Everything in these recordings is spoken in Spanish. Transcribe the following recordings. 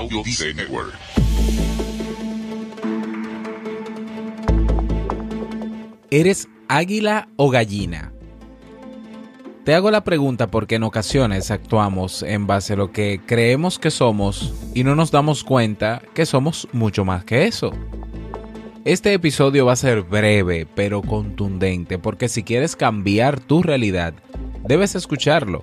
Audio Network. ¿Eres águila o gallina? Te hago la pregunta porque en ocasiones actuamos en base a lo que creemos que somos y no nos damos cuenta que somos mucho más que eso. Este episodio va a ser breve pero contundente porque si quieres cambiar tu realidad, debes escucharlo.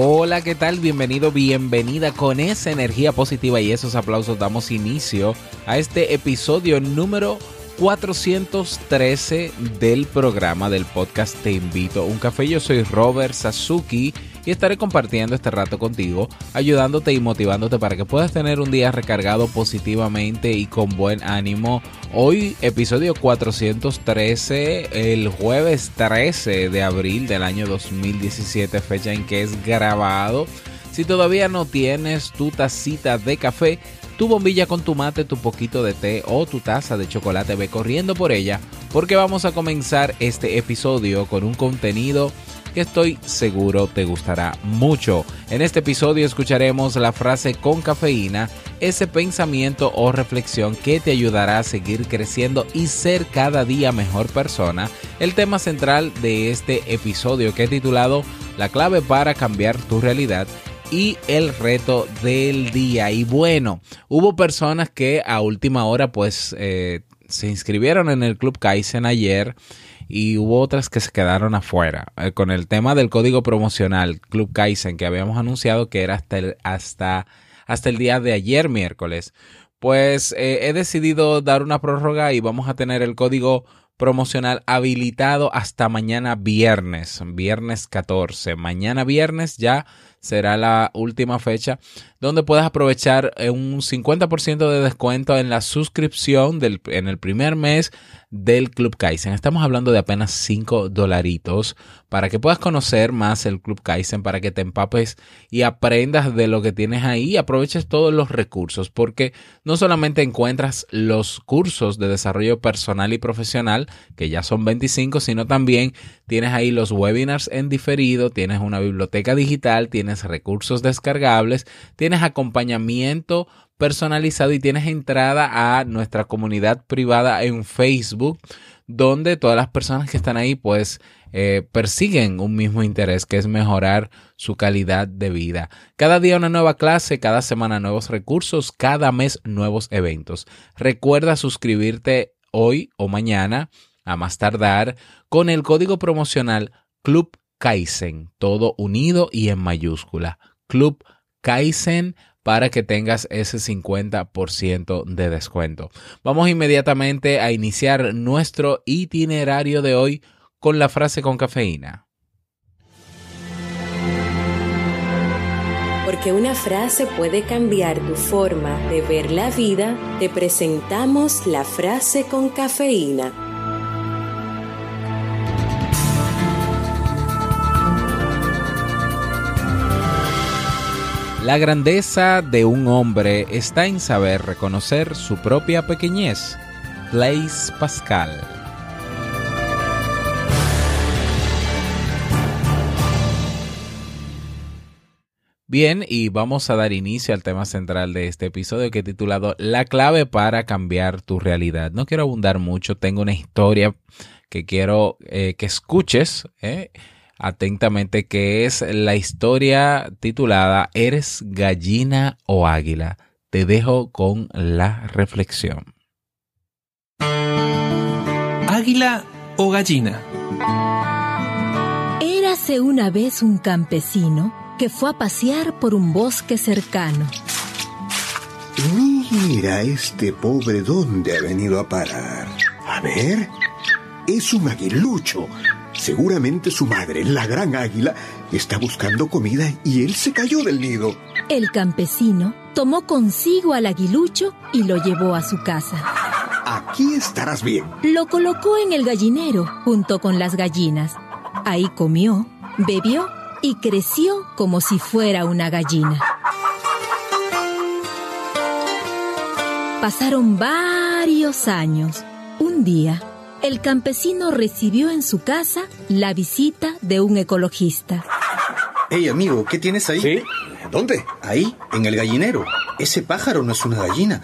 Hola, ¿qué tal? Bienvenido, bienvenida con esa energía positiva y esos aplausos damos inicio a este episodio número 413 del programa del podcast Te invito a un café. Yo soy Robert Sasuki y estaré compartiendo este rato contigo, ayudándote y motivándote para que puedas tener un día recargado positivamente y con buen ánimo. Hoy episodio 413, el jueves 13 de abril del año 2017, fecha en que es grabado. Si todavía no tienes tu tacita de café, tu bombilla con tu mate, tu poquito de té o tu taza de chocolate, ve corriendo por ella porque vamos a comenzar este episodio con un contenido que estoy seguro te gustará mucho. En este episodio escucharemos la frase con cafeína, ese pensamiento o reflexión que te ayudará a seguir creciendo y ser cada día mejor persona. El tema central de este episodio que he titulado La clave para cambiar tu realidad y el reto del día. Y bueno, hubo personas que a última hora pues eh, se inscribieron en el Club Kaizen ayer y hubo otras que se quedaron afuera. Eh, con el tema del código promocional Club Kaizen que habíamos anunciado que era hasta el, hasta, hasta el día de ayer miércoles, pues eh, he decidido dar una prórroga y vamos a tener el código promocional habilitado hasta mañana viernes, viernes 14. Mañana viernes ya será la última fecha donde puedas aprovechar eh, un 50% de descuento en la suscripción en el primer mes del Club Kaizen. Estamos hablando de apenas 5 dolaritos para que puedas conocer más el Club Kaizen, para que te empapes y aprendas de lo que tienes ahí y aproveches todos los recursos, porque no solamente encuentras los cursos de desarrollo personal y profesional, que ya son 25, sino también tienes ahí los webinars en diferido, tienes una biblioteca digital, tienes recursos descargables, tienes acompañamiento personalizado y tienes entrada a nuestra comunidad privada en Facebook, donde todas las personas que están ahí pues eh, persiguen un mismo interés, que es mejorar su calidad de vida. Cada día una nueva clase, cada semana nuevos recursos, cada mes nuevos eventos. Recuerda suscribirte hoy o mañana, a más tardar, con el código promocional Club Kaizen, todo unido y en mayúscula. Club Kaizen para que tengas ese 50% de descuento. Vamos inmediatamente a iniciar nuestro itinerario de hoy con la frase con cafeína. Porque una frase puede cambiar tu forma de ver la vida, te presentamos la frase con cafeína. La grandeza de un hombre está en saber reconocer su propia pequeñez. Blaise Pascal. Bien, y vamos a dar inicio al tema central de este episodio que he titulado La clave para cambiar tu realidad. No quiero abundar mucho, tengo una historia que quiero eh, que escuches eh, atentamente, que es la historia titulada ¿Eres gallina o águila? Te dejo con la reflexión. ¿Águila o gallina? Érase una vez un campesino que fue a pasear por un bosque cercano. Mira este pobre dónde ha venido a parar. A ver, es un aguilucho. Seguramente su madre, la gran águila, está buscando comida y él se cayó del nido. El campesino tomó consigo al aguilucho y lo llevó a su casa. Aquí estarás bien. Lo colocó en el gallinero junto con las gallinas. Ahí comió, bebió y creció como si fuera una gallina. Pasaron varios años. Un día, el campesino recibió en su casa la visita de un ecologista. Hey amigo, ¿qué tienes ahí? ¿Sí? ¿Dónde? Ahí, en el gallinero. Ese pájaro no es una gallina,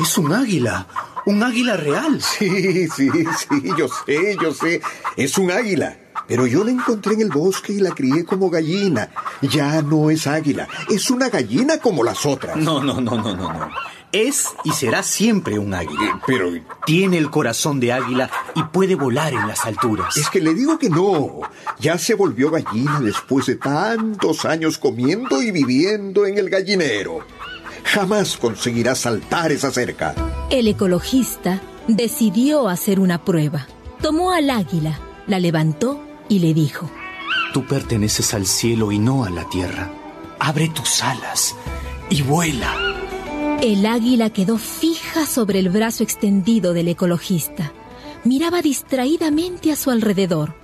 es un águila. Un águila real. Sí, sí, sí, yo sé, yo sé. Es un águila. Pero yo la encontré en el bosque y la crié como gallina. Ya no es águila, es una gallina como las otras. No, no, no, no, no, no. Es y será siempre un águila. Pero Tiene el corazón de águila y puede volar en las alturas. es que le digo que no. Ya se volvió gallina después de tantos años comiendo y viviendo en el gallinero. Jamás conseguirá saltar esa cerca. El ecologista decidió hacer una prueba. Tomó al águila, la levantó y le dijo, Tú perteneces al cielo y no a la tierra. Abre tus alas y vuela. El águila quedó fija sobre el brazo extendido del ecologista. Miraba distraídamente a su alrededor.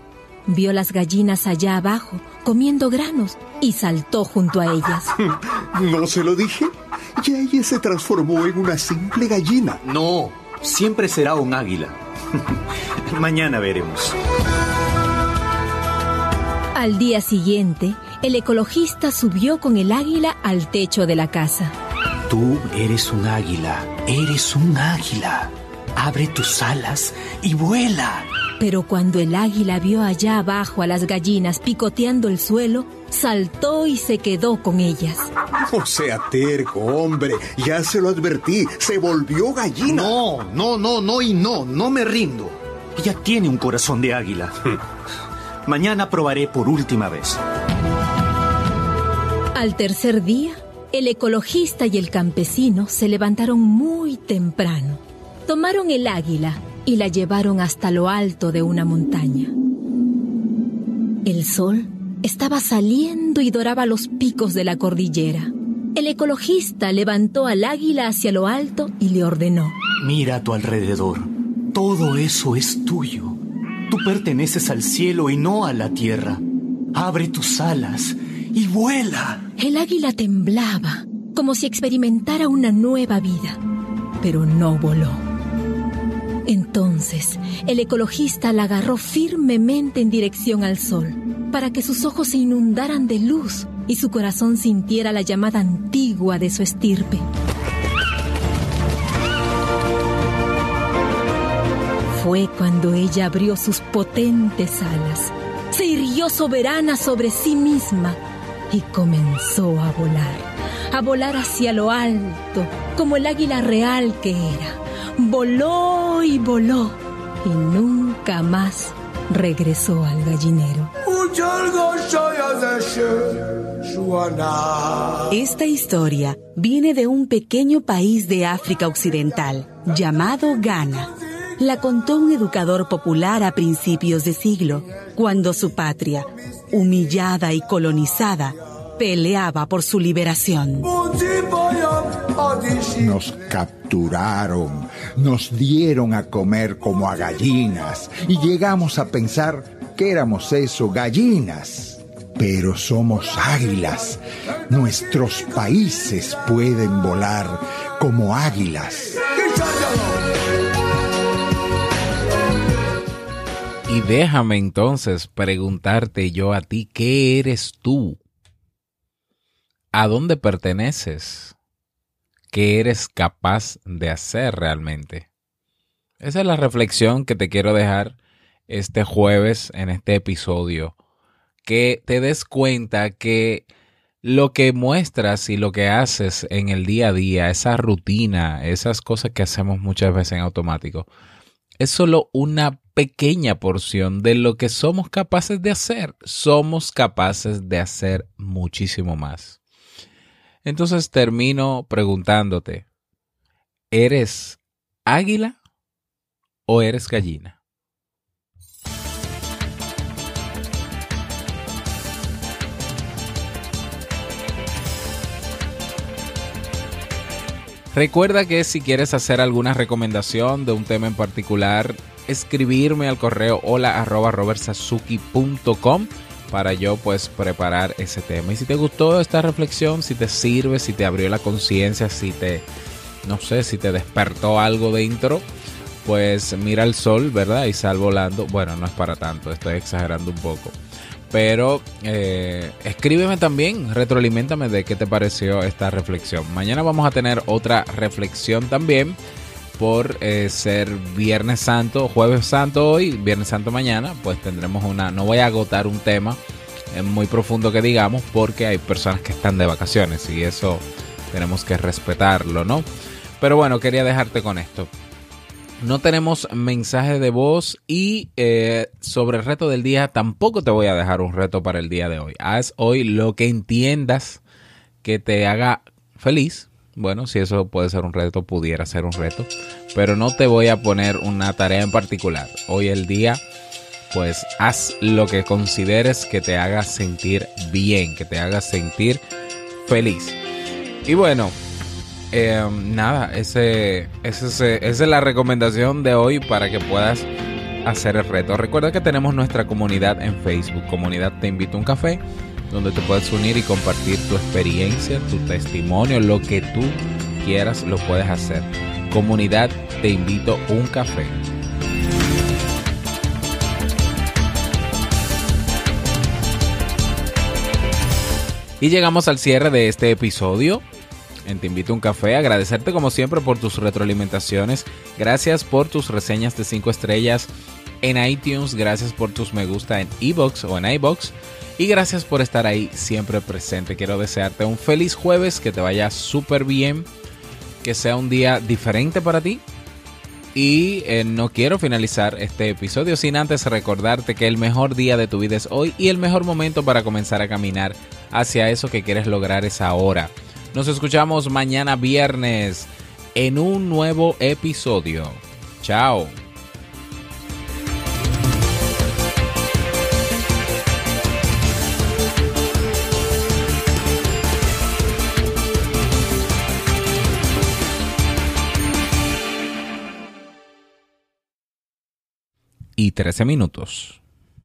Vio las gallinas allá abajo, comiendo granos, y saltó junto a ellas. ¿No se lo dije? Ya ella se transformó en una simple gallina. No, siempre será un águila. Mañana veremos. Al día siguiente, el ecologista subió con el águila al techo de la casa. Tú eres un águila, eres un águila. Abre tus alas y vuela. Pero cuando el águila vio allá abajo a las gallinas picoteando el suelo, saltó y se quedó con ellas. O sea, terco, hombre. Ya se lo advertí. Se volvió gallina. No, no, no, no y no, no me rindo. Ella tiene un corazón de águila. Mañana probaré por última vez. Al tercer día, el ecologista y el campesino se levantaron muy temprano. Tomaron el águila y la llevaron hasta lo alto de una montaña. El sol estaba saliendo y doraba los picos de la cordillera. El ecologista levantó al águila hacia lo alto y le ordenó. Mira a tu alrededor. Todo eso es tuyo. Tú perteneces al cielo y no a la tierra. Abre tus alas y vuela. El águila temblaba, como si experimentara una nueva vida, pero no voló. Entonces, el ecologista la agarró firmemente en dirección al sol, para que sus ojos se inundaran de luz y su corazón sintiera la llamada antigua de su estirpe. Fue cuando ella abrió sus potentes alas, se irguió soberana sobre sí misma y comenzó a volar, a volar hacia lo alto, como el águila real que era. Voló y voló y nunca más regresó al gallinero. Esta historia viene de un pequeño país de África Occidental llamado Ghana. La contó un educador popular a principios de siglo, cuando su patria, humillada y colonizada, peleaba por su liberación. Nos capturaron, nos dieron a comer como a gallinas y llegamos a pensar que éramos eso, gallinas. Pero somos águilas. Nuestros países pueden volar como águilas. Y déjame entonces preguntarte yo a ti, ¿qué eres tú? ¿A dónde perteneces? ¿Qué eres capaz de hacer realmente? Esa es la reflexión que te quiero dejar este jueves en este episodio. Que te des cuenta que lo que muestras y lo que haces en el día a día, esa rutina, esas cosas que hacemos muchas veces en automático, es solo una pequeña porción de lo que somos capaces de hacer. Somos capaces de hacer muchísimo más. Entonces termino preguntándote, ¿eres águila o eres gallina? Recuerda que si quieres hacer alguna recomendación de un tema en particular, escribirme al correo hola arroba para yo pues preparar ese tema. Y si te gustó esta reflexión, si te sirve, si te abrió la conciencia, si te, no sé, si te despertó algo dentro, pues mira el sol, ¿verdad? Y sal volando. Bueno, no es para tanto, estoy exagerando un poco. Pero eh, escríbeme también, retroalimentame de qué te pareció esta reflexión. Mañana vamos a tener otra reflexión también por eh, ser Viernes Santo, Jueves Santo hoy, Viernes Santo mañana, pues tendremos una, no voy a agotar un tema eh, muy profundo que digamos, porque hay personas que están de vacaciones y eso tenemos que respetarlo, ¿no? Pero bueno, quería dejarte con esto. No tenemos mensaje de voz y eh, sobre el reto del día tampoco te voy a dejar un reto para el día de hoy. Haz hoy lo que entiendas que te haga feliz. Bueno, si eso puede ser un reto, pudiera ser un reto. Pero no te voy a poner una tarea en particular. Hoy el día, pues haz lo que consideres que te haga sentir bien, que te haga sentir feliz. Y bueno, eh, nada, ese, esa es la recomendación de hoy para que puedas hacer el reto. Recuerda que tenemos nuestra comunidad en Facebook, comunidad Te Invito a un Café, donde te puedes unir y compartir tu experiencia, tu testimonio, lo que tú quieras, lo puedes hacer. Comunidad Te Invito a un Café. Y llegamos al cierre de este episodio en Te Invito a un Café. Agradecerte como siempre por tus retroalimentaciones. Gracias por tus reseñas de 5 estrellas en iTunes. Gracias por tus me gusta en iBox o en iBox. Y gracias por estar ahí siempre presente. Quiero desearte un feliz jueves, que te vaya súper bien, que sea un día diferente para ti. Y eh, no quiero finalizar este episodio sin antes recordarte que el mejor día de tu vida es hoy y el mejor momento para comenzar a caminar hacia eso que quieres lograr es ahora. Nos escuchamos mañana viernes en un nuevo episodio. Chao. y 13 minutos.